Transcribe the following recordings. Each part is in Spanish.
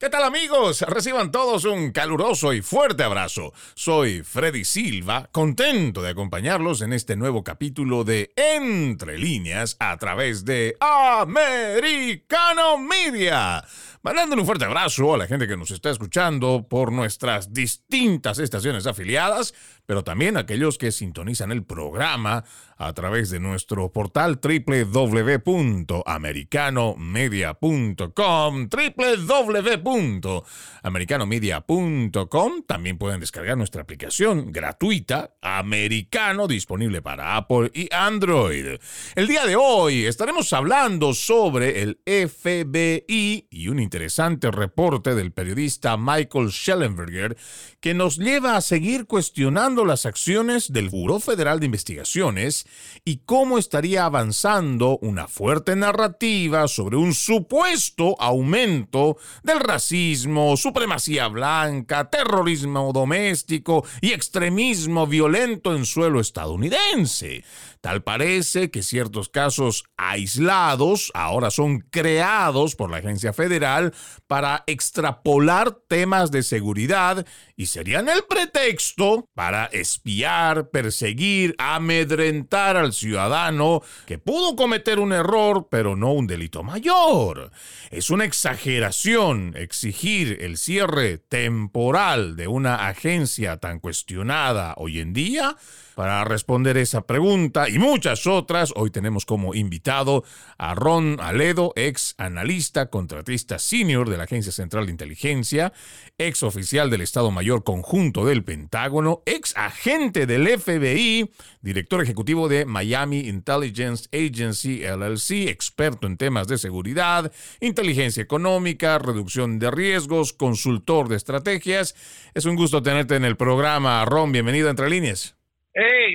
¿Qué tal amigos? Reciban todos un caluroso y fuerte abrazo. Soy Freddy Silva, contento de acompañarlos en este nuevo capítulo de Entre líneas a través de Americano Media. Mandándole un fuerte abrazo a la gente que nos está escuchando por nuestras distintas estaciones afiliadas, pero también aquellos que sintonizan el programa a través de nuestro portal www.americanomedia.com, www.americanomedia.com. También pueden descargar nuestra aplicación gratuita, Americano, disponible para Apple y Android. El día de hoy estaremos hablando sobre el FBI y un interesante reporte del periodista Michael Schellenberger que nos lleva a seguir cuestionando las acciones del Buró Federal de Investigaciones y cómo estaría avanzando una fuerte narrativa sobre un supuesto aumento del racismo, supremacía blanca, terrorismo doméstico y extremismo violento en suelo estadounidense. Tal parece que ciertos casos aislados ahora son creados por la agencia federal para extrapolar temas de seguridad y serían el pretexto para espiar, perseguir, amedrentar al ciudadano que pudo cometer un error pero no un delito mayor. Es una exageración exigir el cierre temporal de una agencia tan cuestionada hoy en día para responder esa pregunta y muchas otras, hoy tenemos como invitado a Ron Aledo, ex analista, contratista senior de la Agencia Central de Inteligencia, ex oficial del Estado Mayor Conjunto del Pentágono, ex agente del FBI, director ejecutivo de Miami Intelligence Agency LLC, experto en temas de seguridad, inteligencia económica, reducción de riesgos, consultor de estrategias. Es un gusto tenerte en el programa, Ron. Bienvenido a Entre Líneas.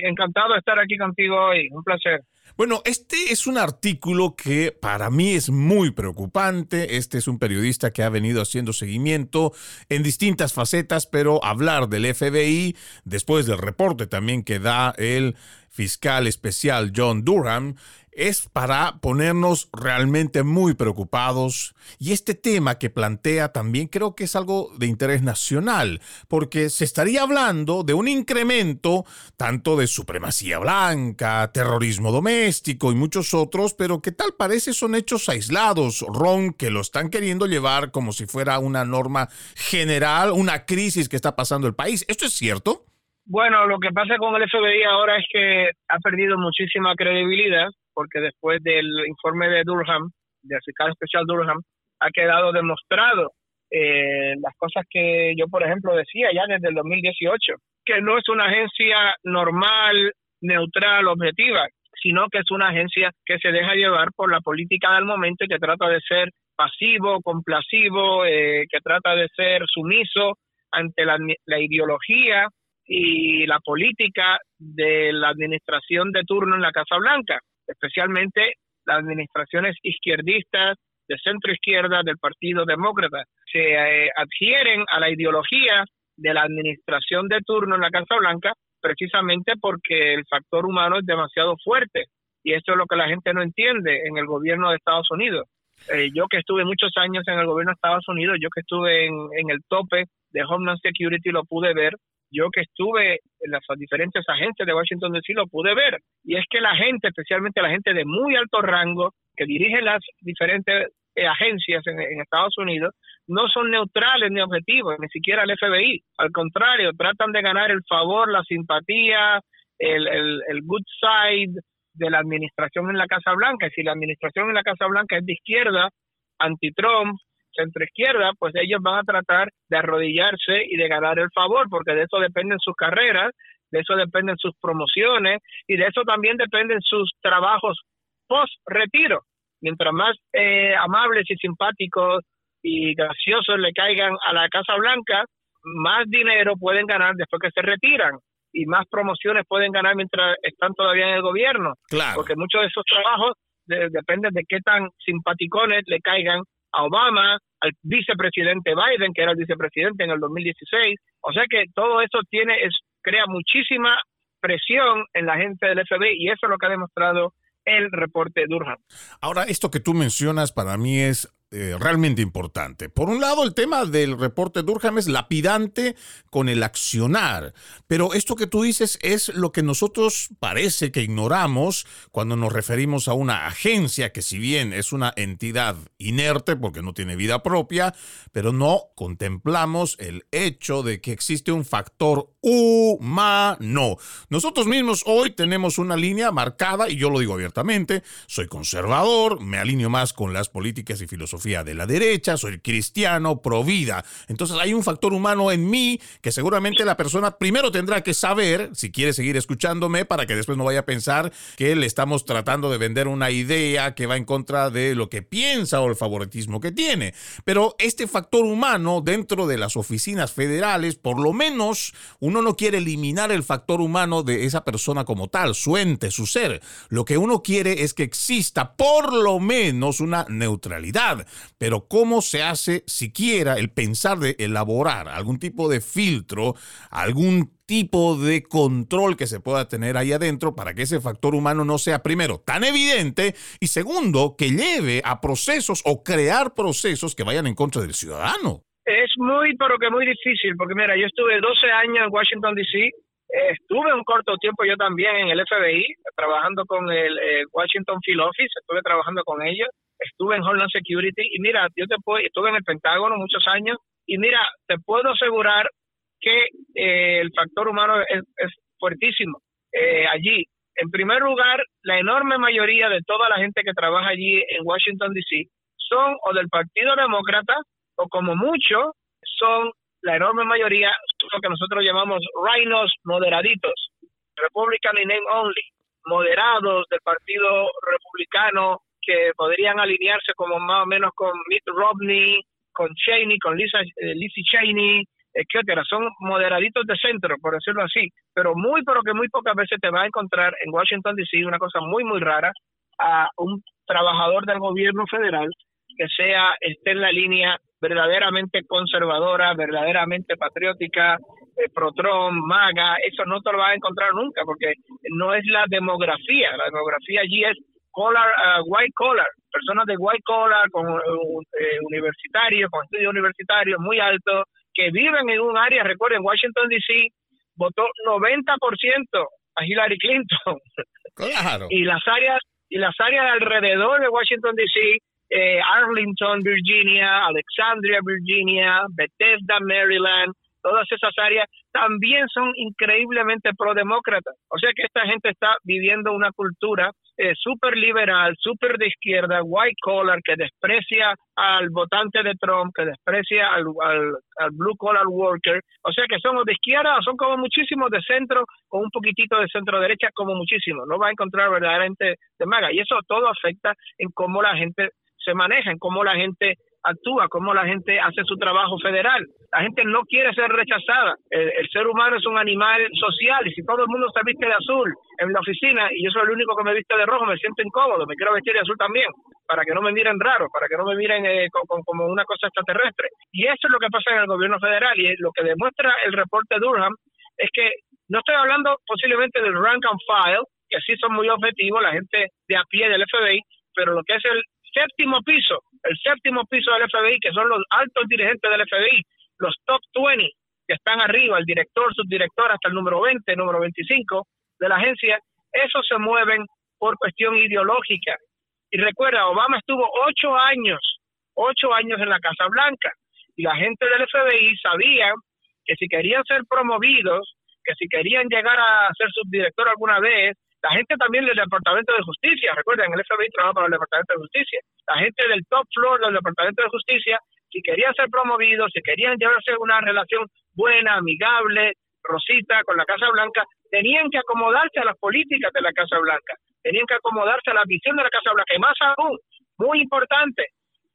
Encantado de estar aquí contigo hoy. Un placer. Bueno, este es un artículo que para mí es muy preocupante. Este es un periodista que ha venido haciendo seguimiento en distintas facetas, pero hablar del FBI, después del reporte también que da el fiscal especial John Durham, es para ponernos realmente muy preocupados. Y este tema que plantea también creo que es algo de interés nacional, porque se estaría hablando de un incremento tanto de supremacía blanca, terrorismo doméstico y muchos otros, pero que tal parece son hechos aislados, Ron, que lo están queriendo llevar como si fuera una norma general, una crisis que está pasando el país. ¿Esto es cierto? Bueno, lo que pasa con el FBI ahora es que ha perdido muchísima credibilidad porque después del informe de Durham, del fiscal especial Durham, ha quedado demostrado eh, las cosas que yo, por ejemplo, decía ya desde el 2018, que no es una agencia normal, neutral, objetiva, sino que es una agencia que se deja llevar por la política del momento y que trata de ser pasivo, complacivo, eh, que trata de ser sumiso ante la, la ideología y la política de la administración de turno en la Casa Blanca especialmente las administraciones izquierdistas de centro izquierda del Partido Demócrata, se eh, adhieren a la ideología de la administración de turno en la Casa Blanca precisamente porque el factor humano es demasiado fuerte y eso es lo que la gente no entiende en el gobierno de Estados Unidos. Eh, yo que estuve muchos años en el gobierno de Estados Unidos, yo que estuve en, en el tope de Homeland Security lo pude ver yo que estuve en las diferentes agencias de Washington DC lo pude ver. Y es que la gente, especialmente la gente de muy alto rango, que dirige las diferentes eh, agencias en, Estados Unidos, no son neutrales ni objetivos, ni siquiera el FBI. Al contrario, tratan de ganar el favor, la simpatía, el, el, el good side de la administración en la Casa Blanca. Y si la administración en la Casa Blanca es de izquierda, anti-Trump, centro izquierda, pues ellos van a tratar de arrodillarse y de ganar el favor, porque de eso dependen sus carreras, de eso dependen sus promociones y de eso también dependen sus trabajos post-retiro. Mientras más eh, amables y simpáticos y graciosos le caigan a la Casa Blanca, más dinero pueden ganar después que se retiran y más promociones pueden ganar mientras están todavía en el gobierno. Porque muchos de esos trabajos dependen de qué tan simpaticones le caigan a Obama, al vicepresidente Biden, que era el vicepresidente en el 2016. O sea que todo eso tiene, es, crea muchísima presión en la gente del FBI y eso es lo que ha demostrado el reporte Durham. Ahora, esto que tú mencionas para mí es eh, realmente importante. Por un lado, el tema del reporte Durham es lapidante con el accionar, pero esto que tú dices es lo que nosotros parece que ignoramos cuando nos referimos a una agencia que si bien es una entidad inerte porque no tiene vida propia, pero no contemplamos el hecho de que existe un factor humano. Nosotros mismos hoy tenemos una línea marcada, y yo lo digo abiertamente, soy conservador, me alineo más con las políticas y filosofía de la derecha, soy cristiano, pro vida. Entonces hay un factor humano en mí que seguramente la persona primero tendrá que saber, si quiere seguir escuchándome, para que después no vaya a pensar que le estamos tratando de vender una idea que va en contra de lo que piensa o el favoritismo que tiene. Pero este factor humano dentro de las oficinas federales, por lo menos uno no quiere eliminar el factor humano de esa persona como tal, su ente, su ser. Lo que uno quiere es que exista por lo menos una neutralidad. Pero ¿cómo se hace siquiera el pensar de elaborar algún tipo de filtro, algún tipo de control que se pueda tener ahí adentro para que ese factor humano no sea primero tan evidente y segundo que lleve a procesos o crear procesos que vayan en contra del ciudadano. Es muy, pero que muy difícil, porque mira, yo estuve 12 años en Washington, D.C., estuve un corto tiempo yo también en el FBI, trabajando con el eh, Washington Field Office, estuve trabajando con ellos, estuve en Homeland Security, y mira, yo te puedo, estuve en el Pentágono muchos años, y mira, te puedo asegurar que eh, el factor humano es, fuertísimo eh, allí. En primer lugar, la enorme mayoría de toda la gente que trabaja allí en Washington, D.C., son o del Partido Demócrata o como mucho son la enorme mayoría lo que nosotros llamamos rhinos moderaditos, Republican in name only, moderados del Partido Republicano que podrían alinearse como más o menos con Mitt Romney, con Cheney, con Lisa, eh, Lizzie Cheney, etcétera. Son moderaditos de centro, por decirlo así, pero muy, pero que muy pocas veces te va a encontrar en Washington D.C. una cosa muy, muy rara a un trabajador del gobierno federal que sea esté en la línea verdaderamente conservadora, verdaderamente patriótica, eh, pro-Trump, MAGA, eso no te lo vas a encontrar nunca porque no es la demografía, la demografía allí es collar, uh, white collar, personas de white collar, con eh, universitarios, con estudios universitarios muy altos, que viven en un área, recuerden, Washington D.C. votó 90% a Hillary Clinton. Claro. y las áreas y las áreas alrededor de Washington D.C eh, Arlington, Virginia, Alexandria, Virginia, Bethesda, Maryland, todas esas áreas también son increíblemente pro-demócratas. O sea que esta gente está viviendo una cultura eh, súper liberal, súper de izquierda, white collar, que desprecia al votante de Trump, que desprecia al, al, blue collar worker. O sea que son de izquierda, son como muchísimos de centro, con un poquitito de centro derecha, como muchísimos. No va a encontrar verdaderamente de maga. Y eso todo afecta en cómo la gente se maneja, en cómo la gente actúa, cómo la gente hace su trabajo federal. La gente no quiere ser rechazada. El, ser humano es un animal social y si todo el mundo se viste de azul en la oficina y yo soy el único que me viste de rojo, me siento incómodo, me quiero vestir de azul también, para que no me miren raro, para que no me miren eh, como una cosa extraterrestre. Y eso es lo que pasa en el gobierno federal y lo que demuestra el reporte Durham es que no estoy hablando posiblemente del rank and file, que sí son muy objetivos, la gente de a pie del FBI, pero lo que es el séptimo piso, el séptimo piso del FBI, que son los altos dirigentes del FBI, los top 20 que están arriba, el director, subdirector, hasta el número 20, número 25 de la agencia, esos se mueven por cuestión ideológica. Y recuerda, Obama estuvo ocho años, ocho años en la Casa Blanca, y la gente del FBI sabía que si querían ser promovidos, que si querían llegar a ser subdirector alguna vez, la gente también del Departamento de Justicia, recuerden, el FBI trabaja para el Departamento de Justicia, la gente del top floor del Departamento de Justicia, si querían ser promovidos, si querían llevarse una relación buena, amigable, rosita con la Casa Blanca, tenían que acomodarse a las políticas de la Casa Blanca, tenían que acomodarse a la visión de la Casa Blanca. Y más aún, muy importante,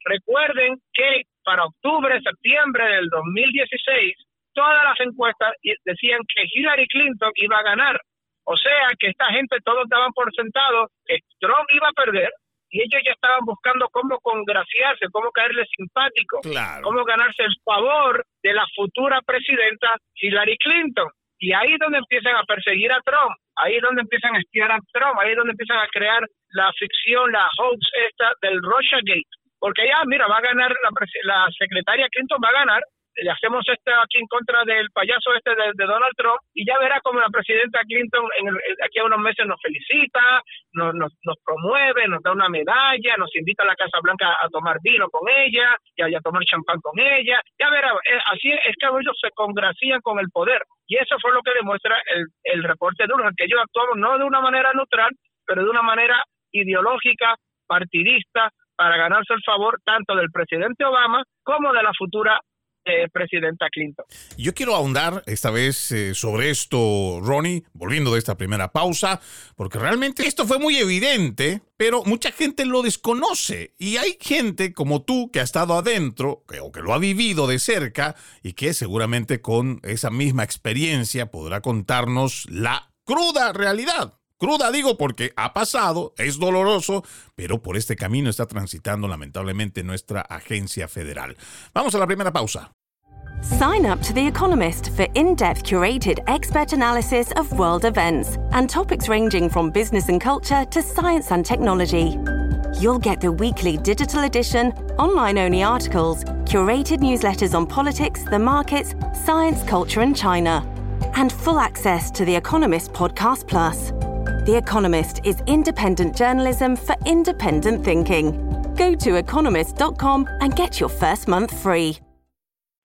recuerden que para octubre, septiembre del 2016, todas las encuestas decían que Hillary Clinton iba a ganar o sea que esta gente todos daban por sentado que Trump iba a perder y ellos ya estaban buscando cómo congraciarse, cómo caerle simpático, cómo ganarse el favor de la futura presidenta Hillary Clinton. Y ahí es donde empiezan a perseguir a Trump, ahí es donde empiezan a espiar a Trump, ahí es donde empiezan a crear la ficción, la hoax esta del Russiagate. porque ya, mira, va a ganar la, la secretaria Clinton, va a ganar, le hacemos esto aquí en contra del payaso este de, Donald Trump y ya verá como la presidenta Clinton en aquí a unos meses nos felicita, nos, nos, promueve, nos da una medalla, nos invita a la Casa Blanca a tomar vino con ella y a, tomar champán con ella. Ya verá, eh, así es que ellos se congracían con el poder y eso fue lo que demuestra el, el reporte de Durham, que ellos actuamos no de una manera neutral, pero de una manera ideológica, partidista, para ganarse el favor tanto del presidente Obama como de la futura eh, presidenta Clinton. Yo quiero ahondar esta vez eh, sobre esto, Ronnie, volviendo de esta primera pausa, porque realmente esto fue muy evidente, pero mucha gente lo desconoce y hay gente como tú que ha estado adentro o que lo ha vivido de cerca y que seguramente con esa misma experiencia podrá contarnos la cruda realidad. Cruda digo porque ha pasado, es doloroso, pero por este camino está transitando lamentablemente nuestra agencia federal. Vamos a la primera pausa. Sign up to The Economist for in depth curated expert analysis of world events and topics ranging from business and culture to science and technology. You'll get the weekly digital edition, online only articles, curated newsletters on politics, the markets, science, culture, and China, and full access to The Economist Podcast Plus. The Economist is independent journalism for independent thinking. Go to economist.com and get your first month free.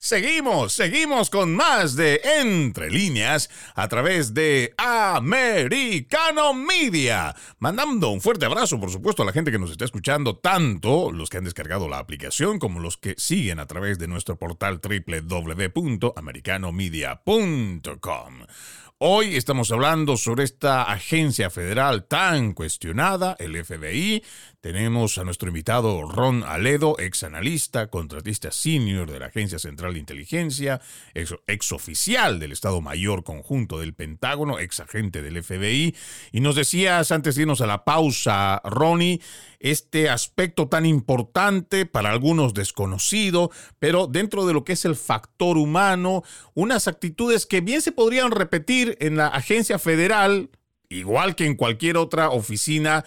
Seguimos, seguimos con más de Entre líneas a través de Americano Media. Mandando un fuerte abrazo, por supuesto, a la gente que nos está escuchando, tanto los que han descargado la aplicación como los que siguen a través de nuestro portal www.americanomedia.com. Hoy estamos hablando sobre esta agencia federal tan cuestionada, el FBI. Tenemos a nuestro invitado Ron Aledo, ex analista, contratista senior de la Agencia Central de Inteligencia, ex, oficial del Estado Mayor Conjunto del Pentágono, ex agente del FBI. Y nos decías antes de irnos a la pausa, Ronnie, este aspecto tan importante, para algunos desconocido, pero dentro de lo que es el factor humano, unas actitudes que bien se podrían repetir en la agencia federal, igual que en cualquier otra oficina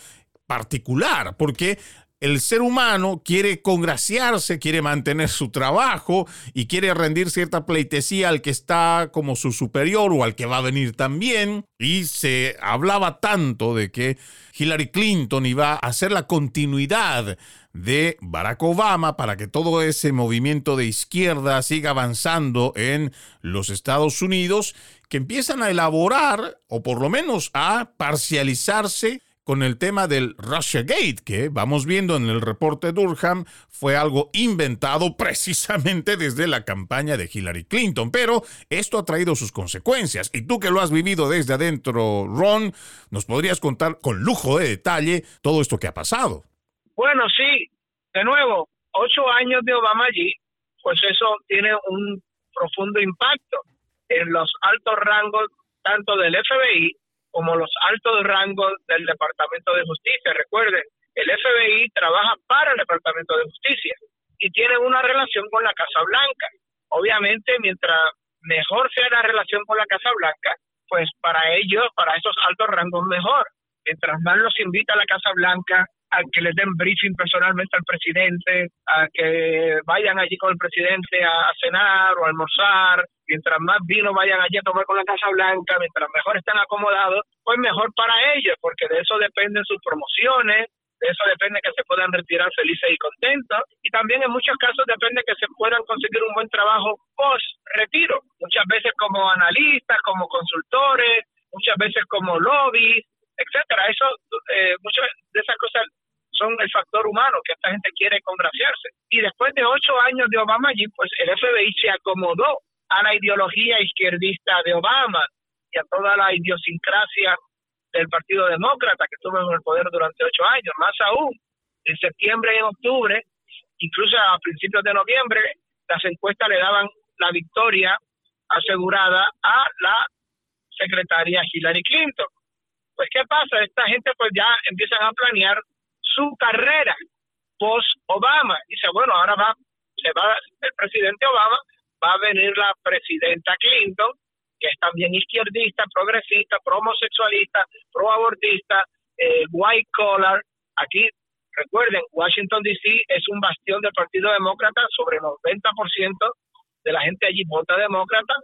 particular, porque el ser humano quiere congraciarse, quiere mantener su trabajo y quiere rendir cierta pleitesía al que está como su superior o al que va a venir también. Y se hablaba tanto de que Hillary Clinton iba a hacer la continuidad de Barack Obama para que todo ese movimiento de izquierda siga avanzando en los Estados Unidos, que empiezan a elaborar o por lo menos a parcializarse con el tema del Russiagate, que vamos viendo en el reporte Durham, fue algo inventado precisamente desde la campaña de Hillary Clinton. Pero esto ha traído sus consecuencias. Y tú que lo has vivido desde adentro, Ron, nos podrías contar con lujo de detalle todo esto que ha pasado. Bueno, sí, de nuevo, ocho años de Obama allí, pues eso tiene un profundo impacto en los altos rangos tanto del FBI como los altos rangos del Departamento de Justicia. Recuerden, el FBI trabaja para el Departamento de Justicia y tiene una relación con la Casa Blanca. Obviamente, mientras mejor sea la relación con la Casa Blanca, pues para ellos, para esos altos rangos, mejor. Mientras más los invita a la Casa Blanca, a que les den briefing personalmente al presidente, a que vayan allí con el presidente a, cenar o a almorzar, mientras más vino vayan allí a tomar con la Casa Blanca, mientras mejor están acomodados, pues mejor para ellos, porque de eso dependen sus promociones, de eso depende que se puedan retirar felices y contentos, y también en muchos casos depende que se puedan conseguir un buen trabajo post retiro, muchas veces como analistas, como consultores, muchas veces como lobbies, etcétera. Eso, eh, muchas de esas cosas son el factor humano que esta gente quiere congraciarse. Y después de ocho años de Obama allí, pues el FBI se acomodó a la ideología izquierdista de Obama y a toda la idiosincrasia del Partido Demócrata que estuvo en el poder durante ocho años. Más aún, en septiembre y en octubre, incluso a principios de noviembre, las encuestas le daban la victoria asegurada a la secretaria Hillary Clinton. Pues, ¿qué pasa? Esta gente pues ya empiezan a planear su carrera post-Obama. Dice, bueno, ahora va, se va el presidente Obama, va a venir la presidenta Clinton, que es también izquierdista, progresista, pro-homosexualista, pro-abortista, eh, white collar. Aquí Recuerden, Washington DC es un bastión del Partido Demócrata, sobre el 90% de la gente allí vota demócrata,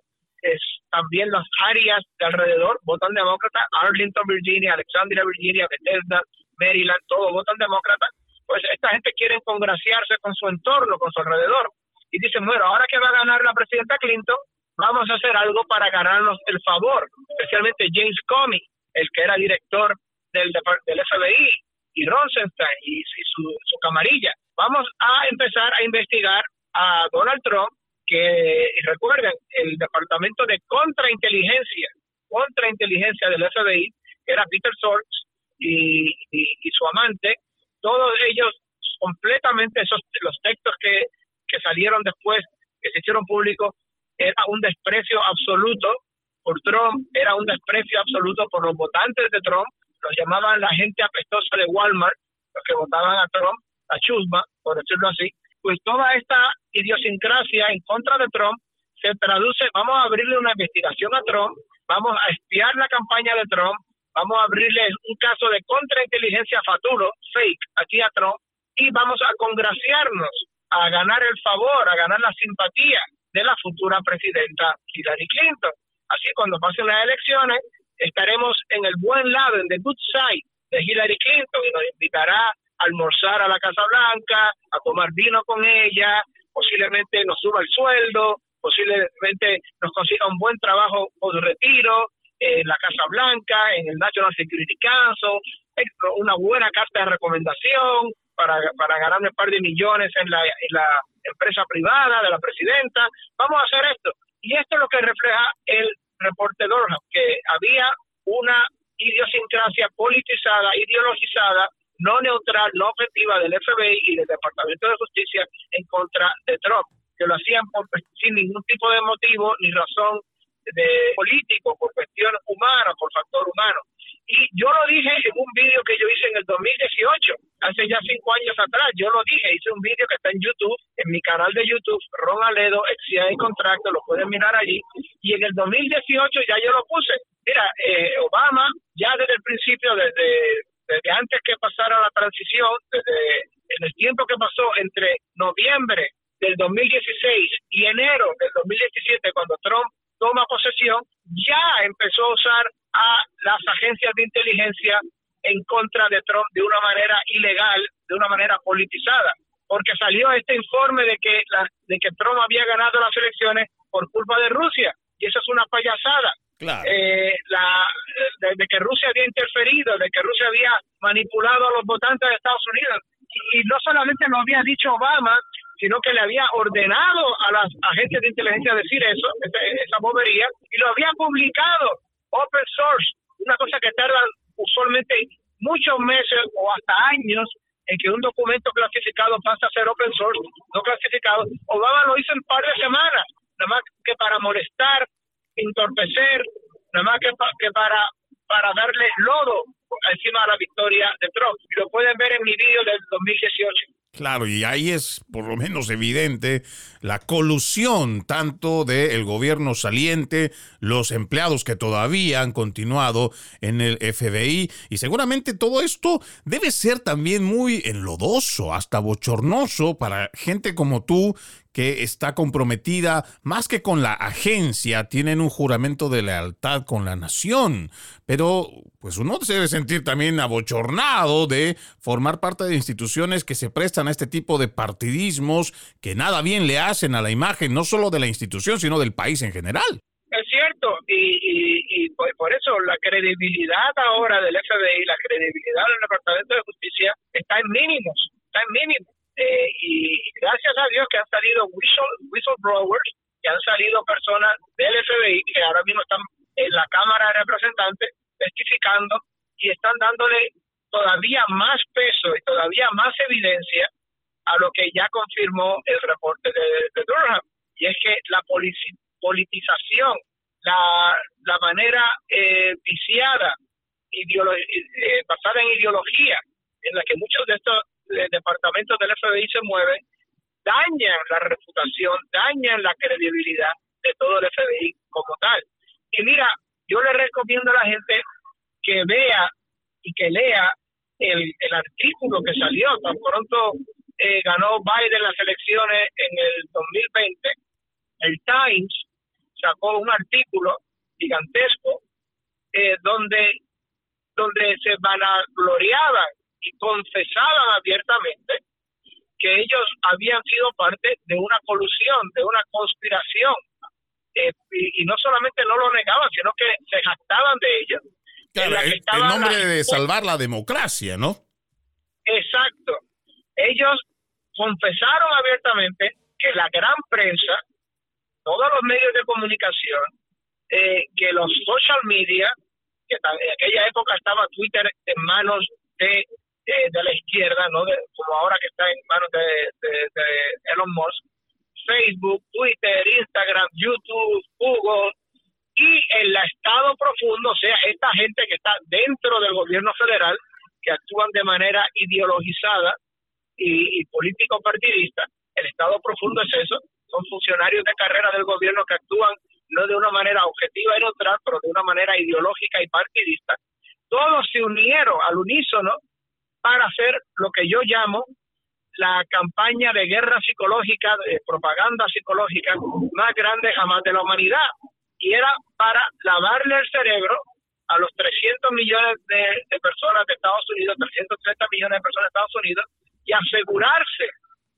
es también las áreas de alrededor votan demócrata, Arlington, Virginia, Alexandria, Virginia, Bethesda, Maryland, todos votan demócrata, pues esta gente quiere congraciarse con su entorno, con su alrededor, y dicen, bueno, ahora que va a ganar la presidenta Clinton, vamos a hacer algo para ganarnos el favor, especialmente James Comey, el que era director del, del FBI, y Rosenstein y, su, su camarilla. Vamos a empezar a investigar a Donald Trump que recuerden, el departamento de contrainteligencia, contrainteligencia del FBI, que era Peter Sorts y, su amante, todos ellos completamente esos los textos que, que salieron después, que se hicieron públicos, era un desprecio absoluto por Trump, era un desprecio absoluto por los votantes de Trump, los llamaban la gente apestosa de Walmart, los que votaban a Trump, a chusma, por decirlo así, pues toda esta idiosincrasia en contra de Trump se traduce, vamos a abrirle una investigación a Trump, vamos a espiar la campaña de Trump, vamos a abrirle un caso de contrainteligencia faturo, fake, aquí a Trump, y vamos a congraciarnos, a ganar el favor, a ganar la simpatía de la futura presidenta Hillary Clinton. Así cuando pasen las elecciones, estaremos en el buen lado, en the good side de Hillary Clinton, y nos invitará almorzar a la Casa Blanca, a tomar vino con ella, posiblemente nos suba el sueldo, posiblemente nos consiga un buen trabajo o de retiro en la Casa Blanca, en el National Security Council, una buena carta de recomendación para, para ganar un par de millones en la, en la empresa privada de la presidenta. Vamos a hacer esto. Y esto es lo que refleja el reporte Dorham, que había una idiosincrasia politizada, ideologizada no neutral, no objetiva del FBI y del Departamento de Justicia en contra de Trump, que lo hacían sin ningún tipo de motivo ni razón de político, por cuestión humana, por factor humano. Y yo lo dije en un vídeo que yo hice en el 2018, hace ya cinco años atrás, yo lo dije, hice un vídeo que está en YouTube, en mi canal de YouTube, Ron Aledo, y Contracto, lo pueden mirar allí, y en el 2018 ya yo lo puse. Mira, eh, Obama ya desde el principio, desde desde antes que pasara la transición, desde en el tiempo que pasó entre noviembre del 2016 y enero del 2017, cuando Trump toma posesión, ya empezó a usar a las agencias de inteligencia en contra de Trump de una manera ilegal, de una manera politizada, porque salió este informe de que de que Trump había ganado las elecciones por culpa de Rusia y eso es una payasada. Eh, la, que Rusia había interferido, de que Rusia había manipulado a los votantes de Estados Unidos. Y, no solamente lo había dicho Obama, sino que le había ordenado a las agencias de inteligencia decir eso, esa, bobería, y lo había publicado open source, una cosa que tarda usualmente muchos meses o hasta años en que un documento clasificado pasa a ser open source, no clasificado. Obama lo hizo en par de semanas, nada más que para molestar entorpecer, nada más que, para, para darle lodo encima de la victoria de Trump. Lo pueden ver en mi vídeo del 2018. Claro, y ahí es por lo menos evidente la colusión tanto del gobierno saliente, los empleados que todavía han continuado en el FBI, y seguramente todo esto debe ser también muy enlodoso, hasta bochornoso para gente como tú que está comprometida más que con la agencia, tienen un juramento de lealtad con la nación, pero pues uno se debe sentir también abochornado de formar parte de instituciones que se prestan a este tipo de partidismos que nada bien le hacen a la imagen, no solo de la institución, sino del país en general. Es cierto, y, por, eso la credibilidad ahora del FBI, la credibilidad del Departamento de Justicia está en mínimos, está en mínimos. Eh, y gracias a Dios que han salido whistleblowers, que han salido personas del FBI que ahora mismo están en la Cámara de Representantes testificando y están dándole todavía más peso y todavía más evidencia a lo que ya confirmó el reporte de, Durham. Y es que la politización, la, la manera eh, viciada, eh, basada en ideología, en la que muchos de estos departamentos del FBI se mueven, dañan la reputación, dañan la credibilidad de todo el FBI como tal. Y mira, yo le recomiendo a la gente que vea y que lea el, el artículo que salió tan pronto eh, ganó Biden las elecciones en el 2020, el Times sacó un artículo gigantesco eh, donde, donde se vanagloriaban y confesaban abiertamente que ellos habían sido parte de una colusión, de una conspiración. Eh, y, no solamente no lo negaban, sino que se jactaban de ello. Claro, en nombre de salvar la democracia, ¿no? Exacto. Ellos confesaron abiertamente que la gran prensa, todos los medios de comunicación, eh, que los social media, que en aquella época estaba Twitter en manos de, de, la izquierda, no como ahora que está en manos de, de, Elon Musk, Facebook, Twitter, Instagram, YouTube, Google, y el Estado profundo, o sea, esta gente que está dentro del gobierno federal, que actúan de manera ideologizada y, político partidista, el Estado profundo es eso, son funcionarios de carrera del gobierno que actúan no de una manera objetiva y neutral, pero de una manera ideológica y partidista. Todos se unieron al unísono para hacer lo que yo llamo la campaña de guerra psicológica, de propaganda psicológica más grande jamás de la humanidad. Y era para lavarle el cerebro a los 300 millones de, de personas de Estados Unidos, 330 millones de personas de Estados Unidos, y asegurarse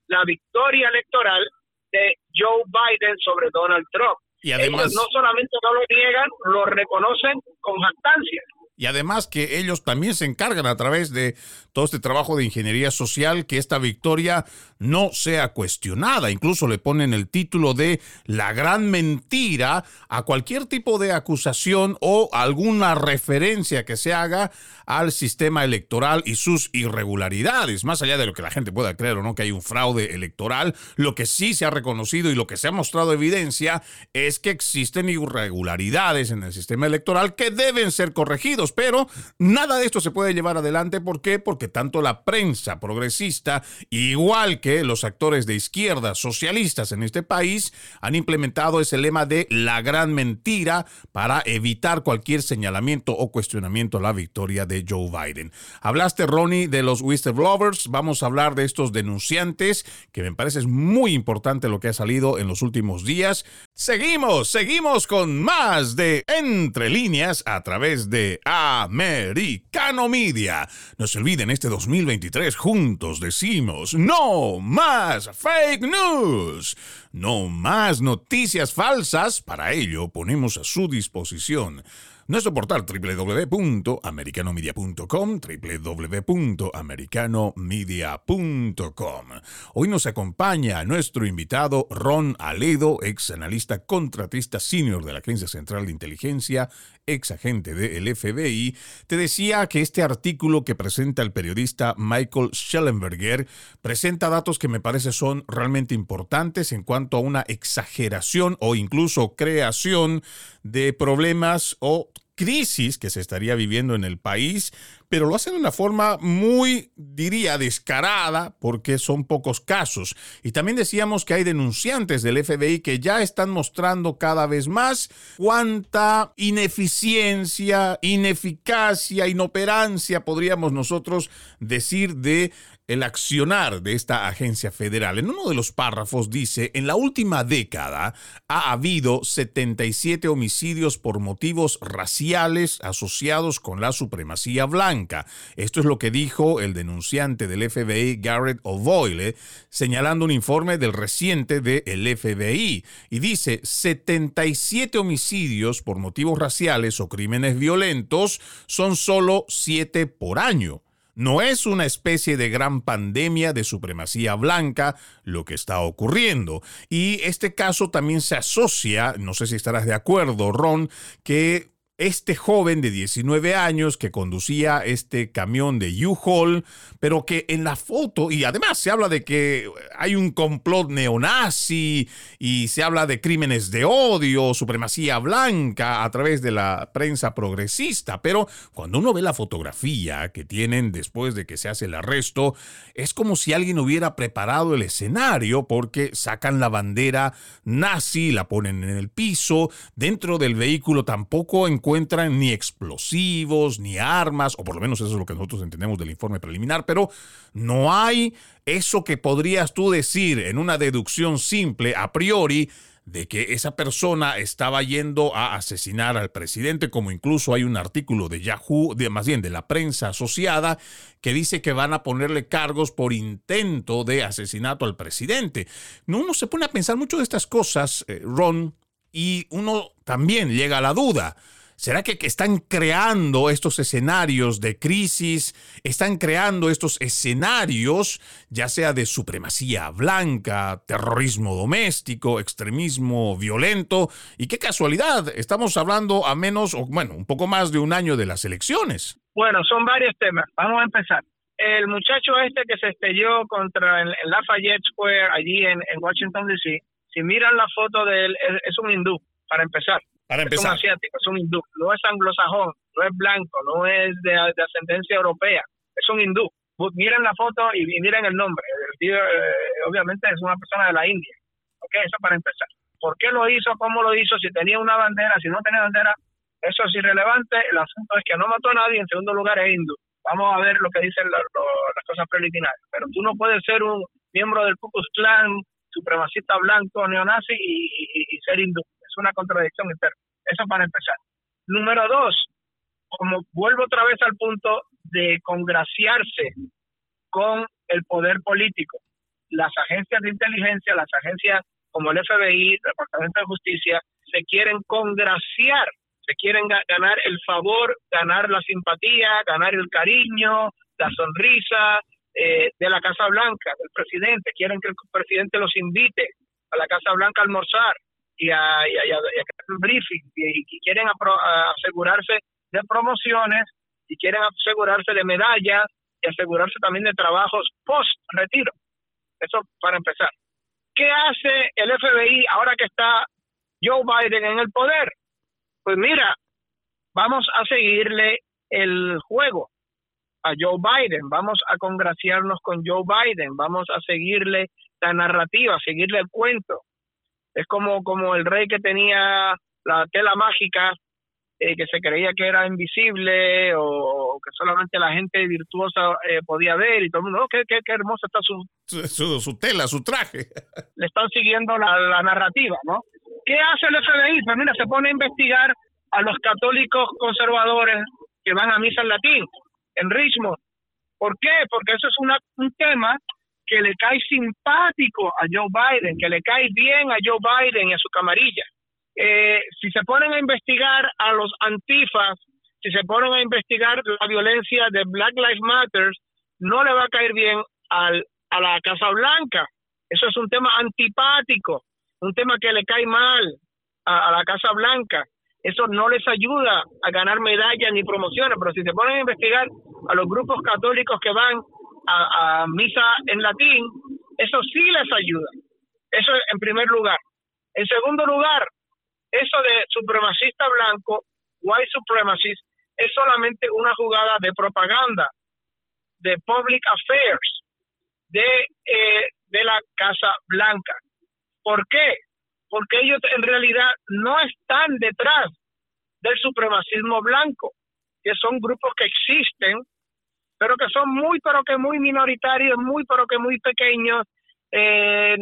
la victoria electoral de Joe Biden sobre Donald Trump. Y además, no solamente no lo niegan, lo reconocen con jactancia. Y además que ellos también se encargan a través de todo este trabajo de ingeniería social que esta victoria no sea cuestionada. Incluso le ponen el título de la gran mentira a cualquier tipo de acusación o alguna referencia que se haga al sistema electoral y sus irregularidades. Más allá de lo que la gente pueda creer o no que hay un fraude electoral, lo que sí se ha reconocido y lo que se ha mostrado evidencia es que existen irregularidades en el sistema electoral que deben ser corregidos pero nada de esto se puede llevar adelante. ¿Por qué? Porque tanto la prensa progresista, igual que los actores de izquierda socialistas en este país, han implementado ese lema de la gran mentira para evitar cualquier señalamiento o cuestionamiento a la victoria de Joe Biden. Hablaste, Ronnie, de los whistleblowers. Vamos a hablar de estos denunciantes, que me parece es muy importante lo que ha salido en los últimos días. Seguimos, seguimos con más de Entre líneas a través de Americano Media. No se olviden, este 2023 juntos decimos, no más fake news, no más noticias falsas, para ello ponemos a su disposición nuestro portal www.americanomedia.com, www.americanomedia.com. Hoy nos acompaña nuestro invitado Ron Aledo, ex analista contratista senior de la Agencia Central de Inteligencia, ex agente del FBI. Te decía que este artículo que presenta el periodista Michael Schellenberger presenta datos que me parece son realmente importantes en cuanto a una exageración o incluso creación de problemas o crisis que se estaría viviendo en el país, pero lo hacen de una forma muy, diría, descarada, porque son pocos casos. Y también decíamos que hay denunciantes del FBI que ya están mostrando cada vez más cuánta ineficiencia, ineficacia, inoperancia, podríamos nosotros decir, de el accionar de esta agencia federal. En uno de los párrafos dice, en la última década ha habido 77 homicidios por motivos raciales asociados con la supremacía blanca. Esto es lo que dijo el denunciante del FBI, Garrett O'Boyle, señalando un informe del reciente del FBI. Y dice, 77 homicidios por motivos raciales o crímenes violentos son solo 7 por año. No es una especie de gran pandemia de supremacía blanca lo que está ocurriendo. Y este caso también se asocia, no sé si estarás de acuerdo, Ron, que este joven de 19 años que conducía este camión de U-Haul, pero que en la foto, y además se habla de que hay un complot neonazi y se habla de crímenes de odio, supremacía blanca a través de la prensa progresista, pero cuando uno ve la fotografía que tienen después de que se hace el arresto, es como si alguien hubiera preparado el escenario porque sacan la bandera nazi, la ponen en el piso, dentro del vehículo tampoco en encuentran ni explosivos, ni armas, o por lo menos eso es lo que nosotros entendemos del informe preliminar, pero no hay eso que podrías tú decir en una deducción simple a priori de que esa persona estaba yendo a asesinar al presidente, como incluso hay un artículo de Yahoo, de, más bien de la prensa asociada, que dice que van a ponerle cargos por intento de asesinato al presidente. Uno se pone a pensar mucho de estas cosas, eh, Ron, y uno también llega a la duda. ¿Será que, están creando estos escenarios de crisis? ¿Están creando estos escenarios, ya sea de supremacía blanca, terrorismo doméstico, extremismo violento? Y qué casualidad, estamos hablando a menos, o bueno, un poco más de un año de las elecciones. Bueno, son varios temas. Vamos a empezar. El muchacho este que se estrelló contra el, Lafayette Square allí en, Washington, D.C., si miran la foto de él, es un hindú, para empezar. Para empezar. Es un asiático, es un hindú. No es anglosajón, no es blanco, no es de, ascendencia europea. Es un hindú. Miren la foto y, miren el nombre. El tío, eh, obviamente, es una persona de la India. Ok, eso para empezar. ¿Por qué lo hizo? ¿Cómo lo hizo? Si tenía una bandera, si no tenía bandera, eso es irrelevante. El asunto es que no mató a nadie. En segundo lugar, es hindú. Vamos a ver lo que dicen las cosas preliminares. Pero tú no puedes ser un miembro del Ku Klux Klan, supremacista blanco, neonazi y ser hindú una contradicción interna. Eso para empezar. Número dos, como vuelvo otra vez al punto de congraciarse con el poder político. Las agencias de inteligencia, las agencias como el FBI, el Departamento de Justicia, se quieren congraciar, se quieren ganar el favor, ganar la simpatía, ganar el cariño, la sonrisa eh, de la Casa Blanca, del presidente. Quieren que el presidente los invite a la Casa Blanca a almorzar y a, y a, briefing y, quieren asegurarse de promociones y quieren asegurarse de medallas y asegurarse también de trabajos post retiro. Eso para empezar. ¿Qué hace el FBI ahora que está Joe Biden en el poder? Pues mira, vamos a seguirle el juego a Joe Biden, vamos a congraciarnos con Joe Biden, vamos a seguirle la narrativa, seguirle el cuento es como, como el rey que tenía la tela mágica, eh, que se creía que era invisible o, que solamente la gente virtuosa eh, podía ver y todo el mundo, oh, qué, qué, qué hermosa está su... Su, su... tela, su traje. Le están siguiendo la, la narrativa, ¿no? ¿Qué hace el FBI? Pues mira, se pone a investigar a los católicos conservadores que van a misa en latín, en Richmond. ¿Por qué? Porque eso es una, un tema que le cae simpático a Joe Biden, que le cae bien a Joe Biden y a su camarilla. Eh, si se ponen a investigar a los antifas, si se ponen a investigar la violencia de Black Lives Matter, no le va a caer bien al, a la Casa Blanca. Eso es un tema antipático, un tema que le cae mal a, a la Casa Blanca. Eso no les ayuda a ganar medallas ni promociones, pero si se ponen a investigar a los grupos católicos que van a, misa en latín, eso sí les ayuda. Eso en primer lugar. En segundo lugar, eso de supremacista blanco, white supremacist, es solamente una jugada de propaganda, de public affairs, de, eh, de la Casa Blanca. ¿Por qué? Porque ellos en realidad no están detrás del supremacismo blanco, que son grupos que existen pero que son muy, pero que muy minoritarios, muy, pero que muy pequeños. Eh,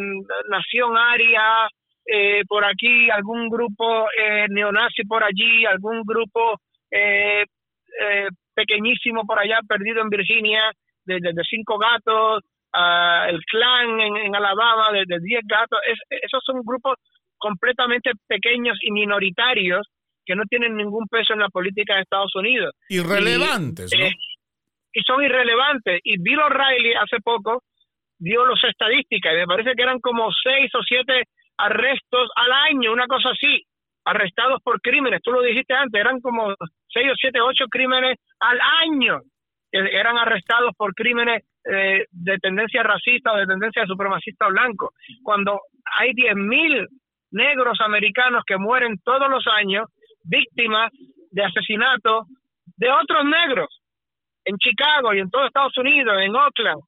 Nación Aria, eh, por aquí, algún grupo eh, neonazi por allí, algún grupo eh, pequeñísimo por allá, perdido en Virginia, de, cinco gatos, el clan en, Alabama de, diez gatos. esos son grupos completamente pequeños y minoritarios que no tienen ningún peso en la política de Estados Unidos. Irrelevantes, ¿no? Y son irrelevantes. Y Bill O'Reilly hace poco dio las estadísticas y me parece que eran como seis o siete arrestos al año, una cosa así, arrestados por crímenes. Tú lo dijiste antes, eran como seis o siete, ocho crímenes al año eran arrestados por crímenes eh, de tendencia racista o de tendencia supremacista blanco. Cuando hay diez mil negros americanos que mueren todos los años víctimas de asesinatos de otros negros en Chicago y en todo Estados Unidos, en Oakland,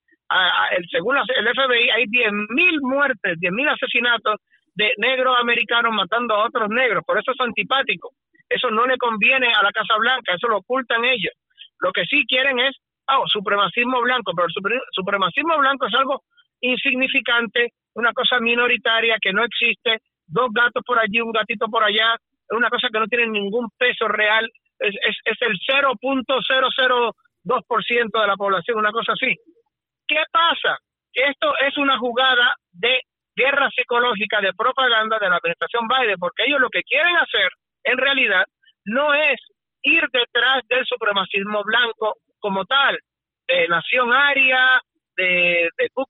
el, según el FBI, hay 10.000 muertes, 10.000 asesinatos de negros americanos matando a otros negros. Por eso es antipático. Eso no le conviene a la Casa Blanca, eso lo ocultan ellos. Lo que sí quieren es, oh, supremacismo blanco, pero el supremacismo blanco es algo insignificante, una cosa minoritaria que no existe, dos gatos por allí, un gatito por allá, es una cosa que no tiene ningún peso real, es, es, es el 0.002% de la población, una cosa así. ¿Qué pasa? Esto es una jugada de guerra psicológica, de propaganda de la administración Biden, porque ellos lo que quieren hacer, en realidad, no es ir detrás del supremacismo blanco como tal, de nación aria, de, de Ku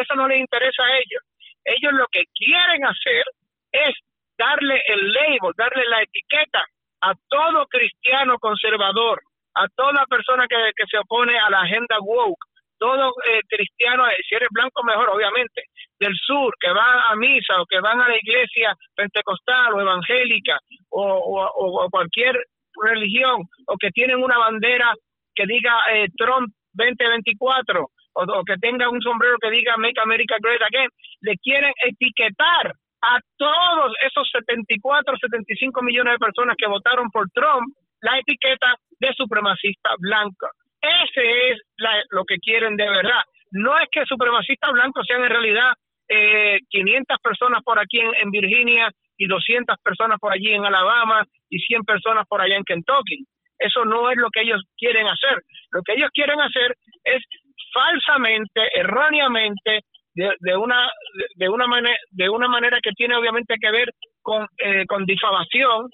eso no les interesa a ellos. Ellos lo que quieren hacer es darle el label, darle la etiqueta a todo cristiano conservador, a toda persona que, que se opone a la agenda woke, todo eh, cristiano, eh, si eres blanco mejor, obviamente, del sur, que va a misa o que van a la iglesia pentecostal o evangélica o, o, cualquier religión o que tienen una bandera que diga eh, Trump 2024 o, o que tenga un sombrero que diga Make America Great Again, le quieren etiquetar a todos esos 74, 75 millones de personas que votaron por Trump la etiqueta de supremacista blanco. Ese es lo que quieren de verdad. No es que supremacistas blancos sean en realidad eh, 500 personas por aquí en, Virginia y 200 personas por allí en Alabama y 100 personas por allá en Kentucky. Eso no es lo que ellos quieren hacer. Lo que ellos quieren hacer es falsamente, erróneamente, de, una de una manera de una manera que tiene obviamente que ver con, eh, con difamación,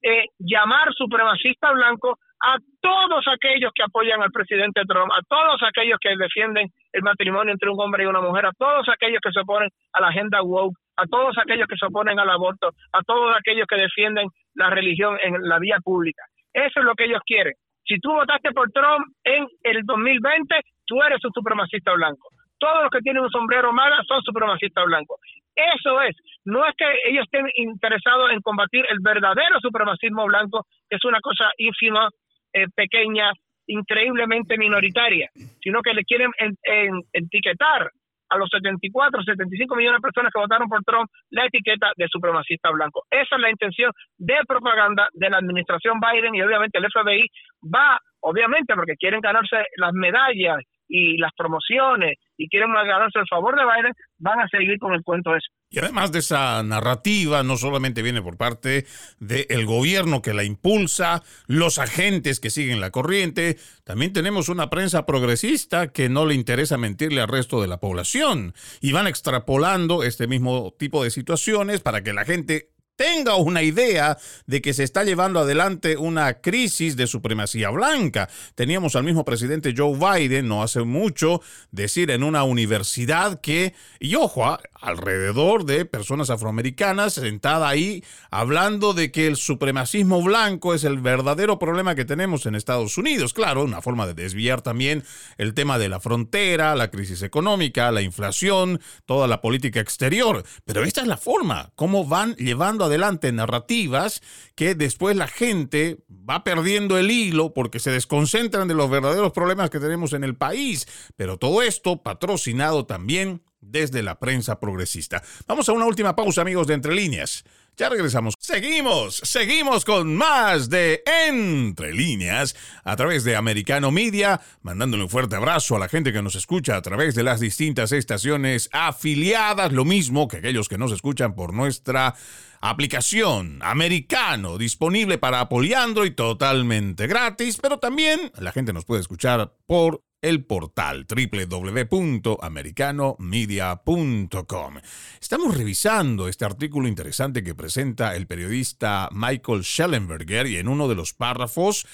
eh, llamar supremacista blanco a todos aquellos que apoyan al presidente Trump, a todos aquellos que defienden el matrimonio entre un hombre y una mujer, a todos aquellos que se oponen a la agenda woke, a todos aquellos que se oponen al aborto, a todos aquellos que defienden la religión en la vía pública. Eso es lo que ellos quieren. Si tú votaste por Trump en el 2020, tú eres un supremacista blanco. Todos los que tienen un sombrero mala son supremacistas blancos. Eso es. No es que ellos estén interesados en combatir el verdadero supremacismo blanco, que es una cosa ínfima, eh, pequeña, increíblemente minoritaria, sino que le quieren etiquetar a los 74, 75 millones de personas que votaron por Trump la etiqueta de supremacista blanco. Esa es la intención de propaganda de la administración Biden y obviamente el FBI va, obviamente, porque quieren ganarse las medallas y las promociones y quieren ganarse el favor de Biden, van a seguir con el cuento ese. Y además de esa narrativa, no solamente viene por parte del gobierno que la impulsa, los agentes que siguen la corriente, también tenemos una prensa progresista que no le interesa mentirle al resto de la población y van extrapolando este mismo tipo de situaciones para que la gente tenga una idea de que se está llevando adelante una crisis de supremacía blanca. Teníamos al mismo presidente Joe Biden no hace mucho decir en una universidad que, y ojo, ah, alrededor de personas afroamericanas sentada ahí hablando de que el supremacismo blanco es el verdadero problema que tenemos en Estados Unidos. Claro, una forma de desviar también el tema de la frontera, la crisis económica, la inflación, toda la política exterior. Pero esta es la forma, cómo van llevando adelante narrativas que después la gente va perdiendo el hilo porque se desconcentran de los verdaderos problemas que tenemos en el país. Pero todo esto patrocinado también desde la prensa progresista. Vamos a una última pausa, amigos de Entre Líneas. Ya regresamos. Seguimos, seguimos con más de Entre Líneas a través de Americano Media, mandándole un fuerte abrazo a la gente que nos escucha a través de las distintas estaciones afiliadas, lo mismo que aquellos que nos escuchan por nuestra aplicación americano disponible para Apple y Android totalmente gratis, pero también la gente nos puede escuchar por el portal www.americanomedia.com. Estamos revisando este artículo interesante que presenta el periodista Michael Schellenberger y en uno de los párrafos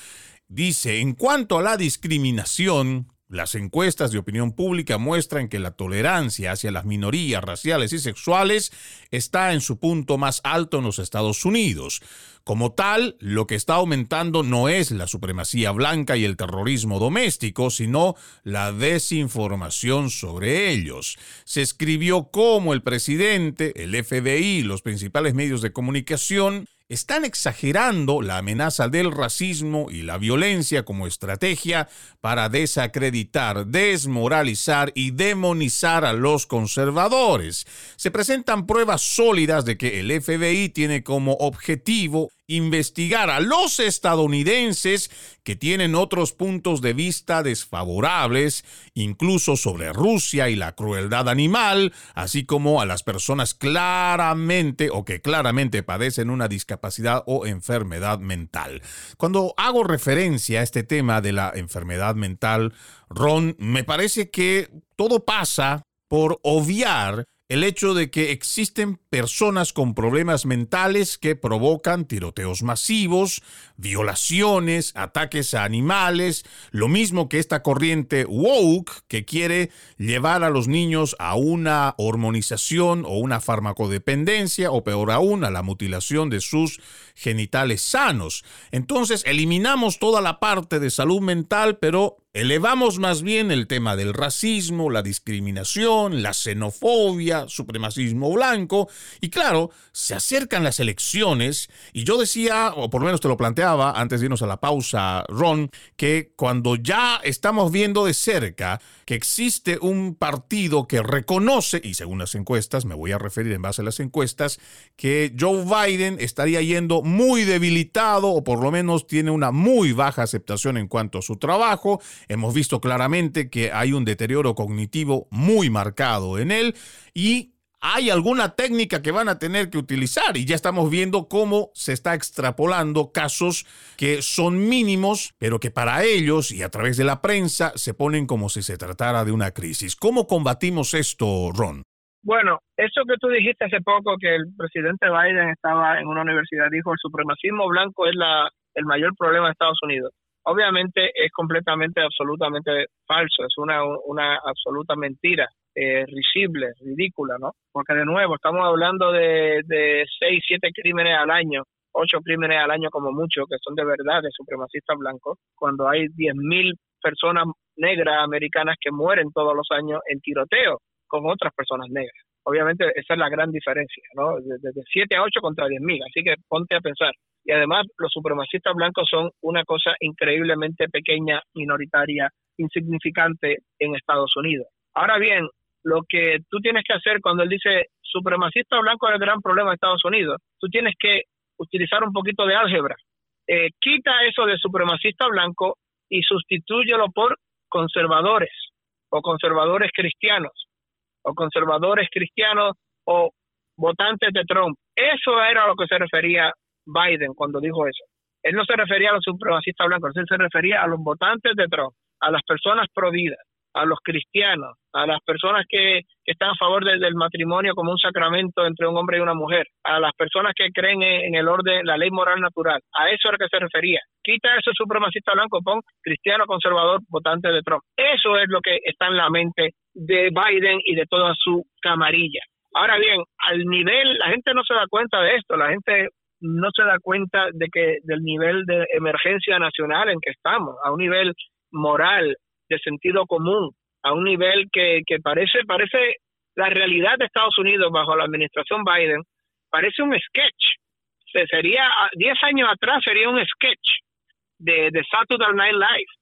dice, en cuanto a la discriminación, las encuestas de opinión pública muestran que la tolerancia hacia las minorías raciales y sexuales está en su punto más alto en los Estados Unidos. Como tal, lo que está aumentando no es la supremacía blanca y el terrorismo doméstico, sino la desinformación sobre ellos. Se escribió cómo el presidente, el FBI los principales medios de comunicación están exagerando la amenaza del racismo y la violencia como estrategia para desacreditar, desmoralizar y demonizar a los conservadores. Se presentan pruebas sólidas de que el FBI tiene como objetivo investigar a los estadounidenses que tienen otros puntos de vista desfavorables, incluso sobre Rusia y la crueldad animal, así como a las personas claramente o que claramente padecen una discapacidad o enfermedad mental. Cuando hago referencia a este tema de la enfermedad mental, Ron, me parece que todo pasa por obviar el hecho de que existen personas con problemas mentales que provocan tiroteos masivos, violaciones, ataques a animales, lo mismo que esta corriente woke que quiere llevar a los niños a una hormonización o una farmacodependencia o peor aún a la mutilación de sus genitales sanos. Entonces eliminamos toda la parte de salud mental, pero Elevamos más bien el tema del racismo, la discriminación, la xenofobia, supremacismo blanco, y claro, se acercan las elecciones, y yo decía, o por lo menos te lo planteaba antes de irnos a la pausa, Ron, que cuando ya estamos viendo de cerca que existe un partido que reconoce, y según las encuestas, me voy a referir en base a las encuestas, que Joe Biden estaría yendo muy debilitado, o por lo menos tiene una muy baja aceptación en cuanto a su trabajo, Hemos visto claramente que hay un deterioro cognitivo muy marcado en él y hay alguna técnica que van a tener que utilizar y ya estamos viendo cómo se está extrapolando casos que son mínimos, pero que para ellos y a través de la prensa se ponen como si se tratara de una crisis. ¿Cómo combatimos esto, Ron? Bueno, eso que tú dijiste hace poco, que el presidente Biden estaba en una universidad, dijo el supremacismo blanco es la, el mayor problema de Estados Unidos obviamente es completamente, absolutamente falso, es una, una absoluta mentira, eh, risible, ridícula, ¿no? Porque de nuevo, estamos hablando de, de seis, siete crímenes al año, ocho crímenes al año como mucho, que son de verdad de supremacistas blancos, cuando hay diez mil personas negras americanas que mueren todos los años en tiroteo con otras personas negras. Obviamente esa es la gran diferencia, ¿no? Desde 7 a 8 contra mil, así que ponte a pensar y además los supremacistas blancos son una cosa increíblemente pequeña, minoritaria, insignificante en Estados Unidos. Ahora bien, lo que tú tienes que hacer cuando él dice supremacista blanco es el gran problema de Estados Unidos, tú tienes que utilizar un poquito de álgebra. Eh, quita eso de supremacista blanco y sustitúyelo por conservadores o conservadores cristianos o conservadores cristianos o votantes de Trump. Eso era a lo que se refería Biden cuando dijo eso. Él no se refería a los supremacistas blancos, él se refería a los votantes de Trump, a las personas providas, a los cristianos, a las personas que, están a favor del matrimonio como un sacramento entre un hombre y una mujer, a las personas que creen en, el orden, la ley moral natural. A eso era que se refería. Quita ese supremacista blanco, pon cristiano conservador votante de Trump. Eso es lo que está en la mente de Biden y de toda su camarilla. Ahora bien, al nivel, la gente no se da cuenta de esto, la gente no se da cuenta de que del nivel de emergencia nacional en que estamos, a un nivel moral, de sentido común, a un nivel que, que parece, parece la realidad de Estados Unidos bajo la administración Biden, parece un sketch. Se, sería, 10 años atrás sería un sketch de, de Saturday Night Live,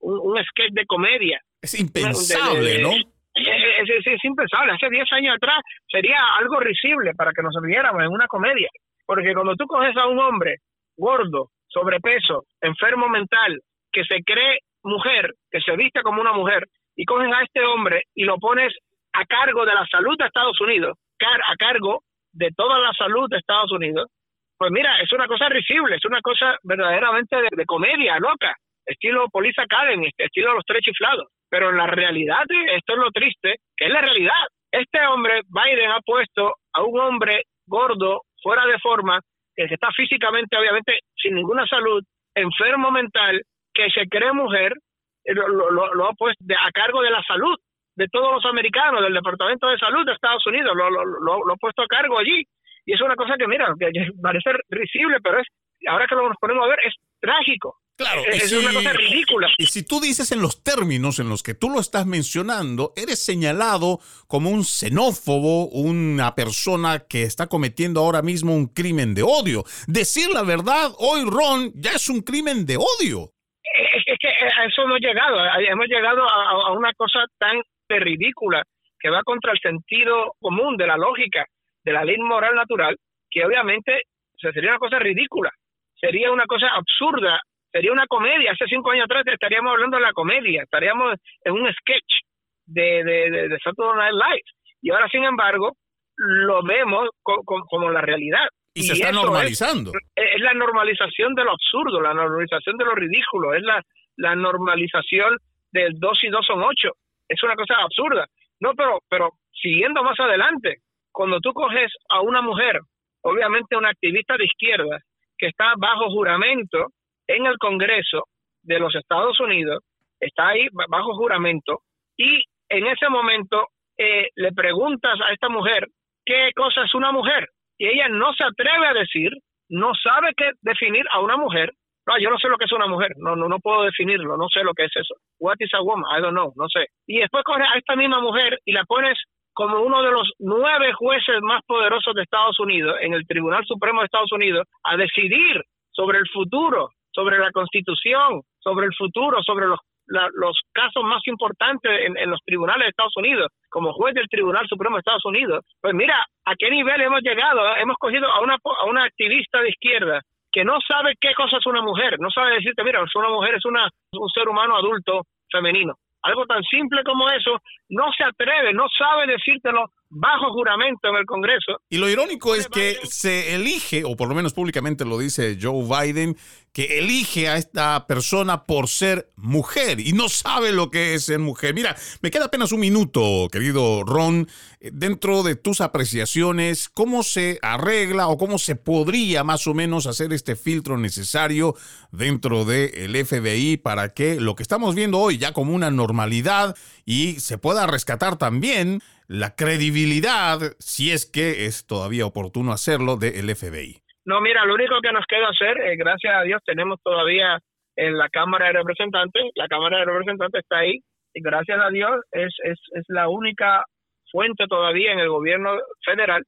un, sketch de comedia. Es impensable, ¿no? Es, es, impensable. Hace 10 años atrás sería algo risible para que nos viéramos en una comedia. Porque cuando tú coges a un hombre gordo, sobrepeso, enfermo mental, que se cree mujer, que se viste como una mujer, y coges a este hombre y lo pones a cargo de la salud de Estados Unidos, a cargo de toda la salud de Estados Unidos, pues mira, es una cosa risible, es una cosa verdaderamente de, comedia loca, estilo Police Academy, estilo Los Tres Chiflados. Pero en la realidad, esto es lo triste, que es la realidad. Este hombre, Biden, ha puesto a un hombre gordo, fuera de forma, que está físicamente, obviamente, sin ninguna salud, enfermo mental, que se cree mujer, eh, lo, lo, ha puesto a cargo de la salud de todos los americanos, del Departamento de Salud de Estados Unidos, lo, lo, ha puesto a cargo allí. Y es una cosa que, mira, que parece risible, pero es, ahora que lo nos ponemos a ver, es trágico. Claro, es, una cosa ridícula. Y si tú dices en los términos en los que tú lo estás mencionando, eres señalado como un xenófobo, una persona que está cometiendo ahora mismo un crimen de odio. Decir la verdad hoy, Ron, ya es un crimen de odio. A eso hemos llegado. Hemos llegado a, una cosa tan ridícula que va contra el sentido común de la lógica de la ley moral natural, que obviamente sería una cosa ridícula sería una cosa absurda, sería una comedia. Hace cinco años atrás estaríamos hablando de la comedia, estaríamos en un sketch de, de, de, de Saturday Night Live. Y ahora, sin embargo, lo vemos como la realidad. Y, se está normalizando. Es, la normalización de lo absurdo, la normalización de lo ridículo, es la, la normalización del dos y dos son ocho. Es una cosa absurda. No, pero, pero siguiendo más adelante, cuando tú coges a una mujer, obviamente una activista de izquierda, que está bajo juramento en el Congreso de los Estados Unidos, está ahí bajo juramento, y en ese momento eh, le preguntas a esta mujer qué cosa es una mujer, y ella no se atreve a decir, no sabe qué definir a una mujer. No, yo no sé lo que es una mujer, no, no, no puedo definirlo, no sé lo que es eso. What is a woman? I don't know, no sé. Y después coges a esta misma mujer y la pones como uno de los nueve jueces más poderosos de Estados Unidos en el Tribunal Supremo de Estados Unidos a decidir sobre el futuro, sobre la Constitución, sobre el futuro, sobre los los casos más importantes en, los tribunales de Estados Unidos, como juez del Tribunal Supremo de Estados Unidos, pues mira, a qué nivel hemos llegado. Hemos cogido a una, a una activista de izquierda que no sabe qué cosa es una mujer, no sabe decirte, mira, una mujer es una, un ser humano adulto femenino. Algo tan simple como eso, no se atreve, no sabe decírtelo bajo juramento en el Congreso. Y lo irónico es que se elige, o por lo menos públicamente lo dice Joe Biden, que elige a esta persona por ser mujer y no sabe lo que es ser mujer. Mira, me queda apenas un minuto, querido Ron, eh, dentro de tus apreciaciones, ¿cómo se arregla o cómo se podría más o menos hacer este filtro necesario dentro del FBI para que lo que estamos viendo hoy ya como una normalidad y se pueda rescatar también la credibilidad, si es que es todavía oportuno hacerlo, del FBI? No, mira, lo único que nos queda hacer, eh, gracias a Dios, tenemos todavía en la Cámara de Representantes, la Cámara de Representantes está ahí, y gracias a Dios es, es, es la única fuente todavía en el gobierno federal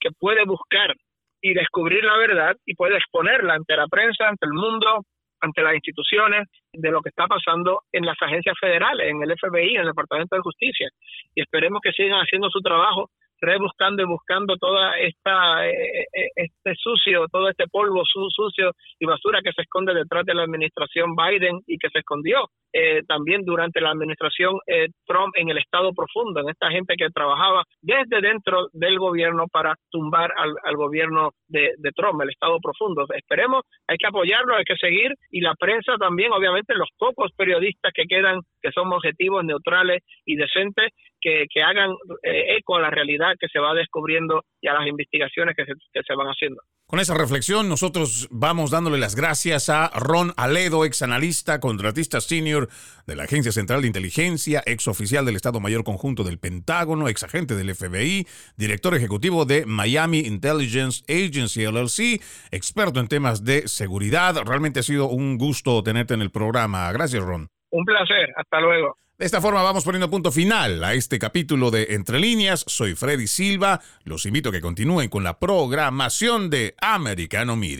que puede buscar y descubrir la verdad y puede exponerla ante la prensa, ante el mundo, ante las instituciones de lo que está pasando en las agencias federales, en el FBI, en el Departamento de Justicia. Y esperemos que sigan haciendo su trabajo rebuscando y buscando toda esta eh, eh, este sucio, todo este polvo sucio y basura que se esconde detrás de la administración Biden y que se escondió eh, también durante la administración Trump en el estado profundo, en esta gente que trabajaba desde dentro del gobierno para tumbar al, gobierno de, de, Trump, el estado profundo. Esperemos, hay que apoyarlo, hay que seguir y la prensa también, obviamente los pocos periodistas que quedan, que son objetivos, neutrales y decentes, que, que hagan eco a la realidad que se va descubriendo y a las investigaciones que se, que se van haciendo. Con esa reflexión, nosotros vamos dándole las gracias a Ron Aledo, ex analista, contratista senior de la Agencia Central de Inteligencia, ex oficial del Estado Mayor Conjunto del Pentágono, ex agente del FBI, director ejecutivo de Miami Intelligence Agency LLC, experto en temas de seguridad. Realmente ha sido un gusto tenerte en el programa. Gracias, Ron. Un placer. Hasta luego. De esta forma vamos poniendo punto final a este capítulo de Entre líneas. Soy Freddy Silva. Los invito a que continúen con la programación de Americano Media.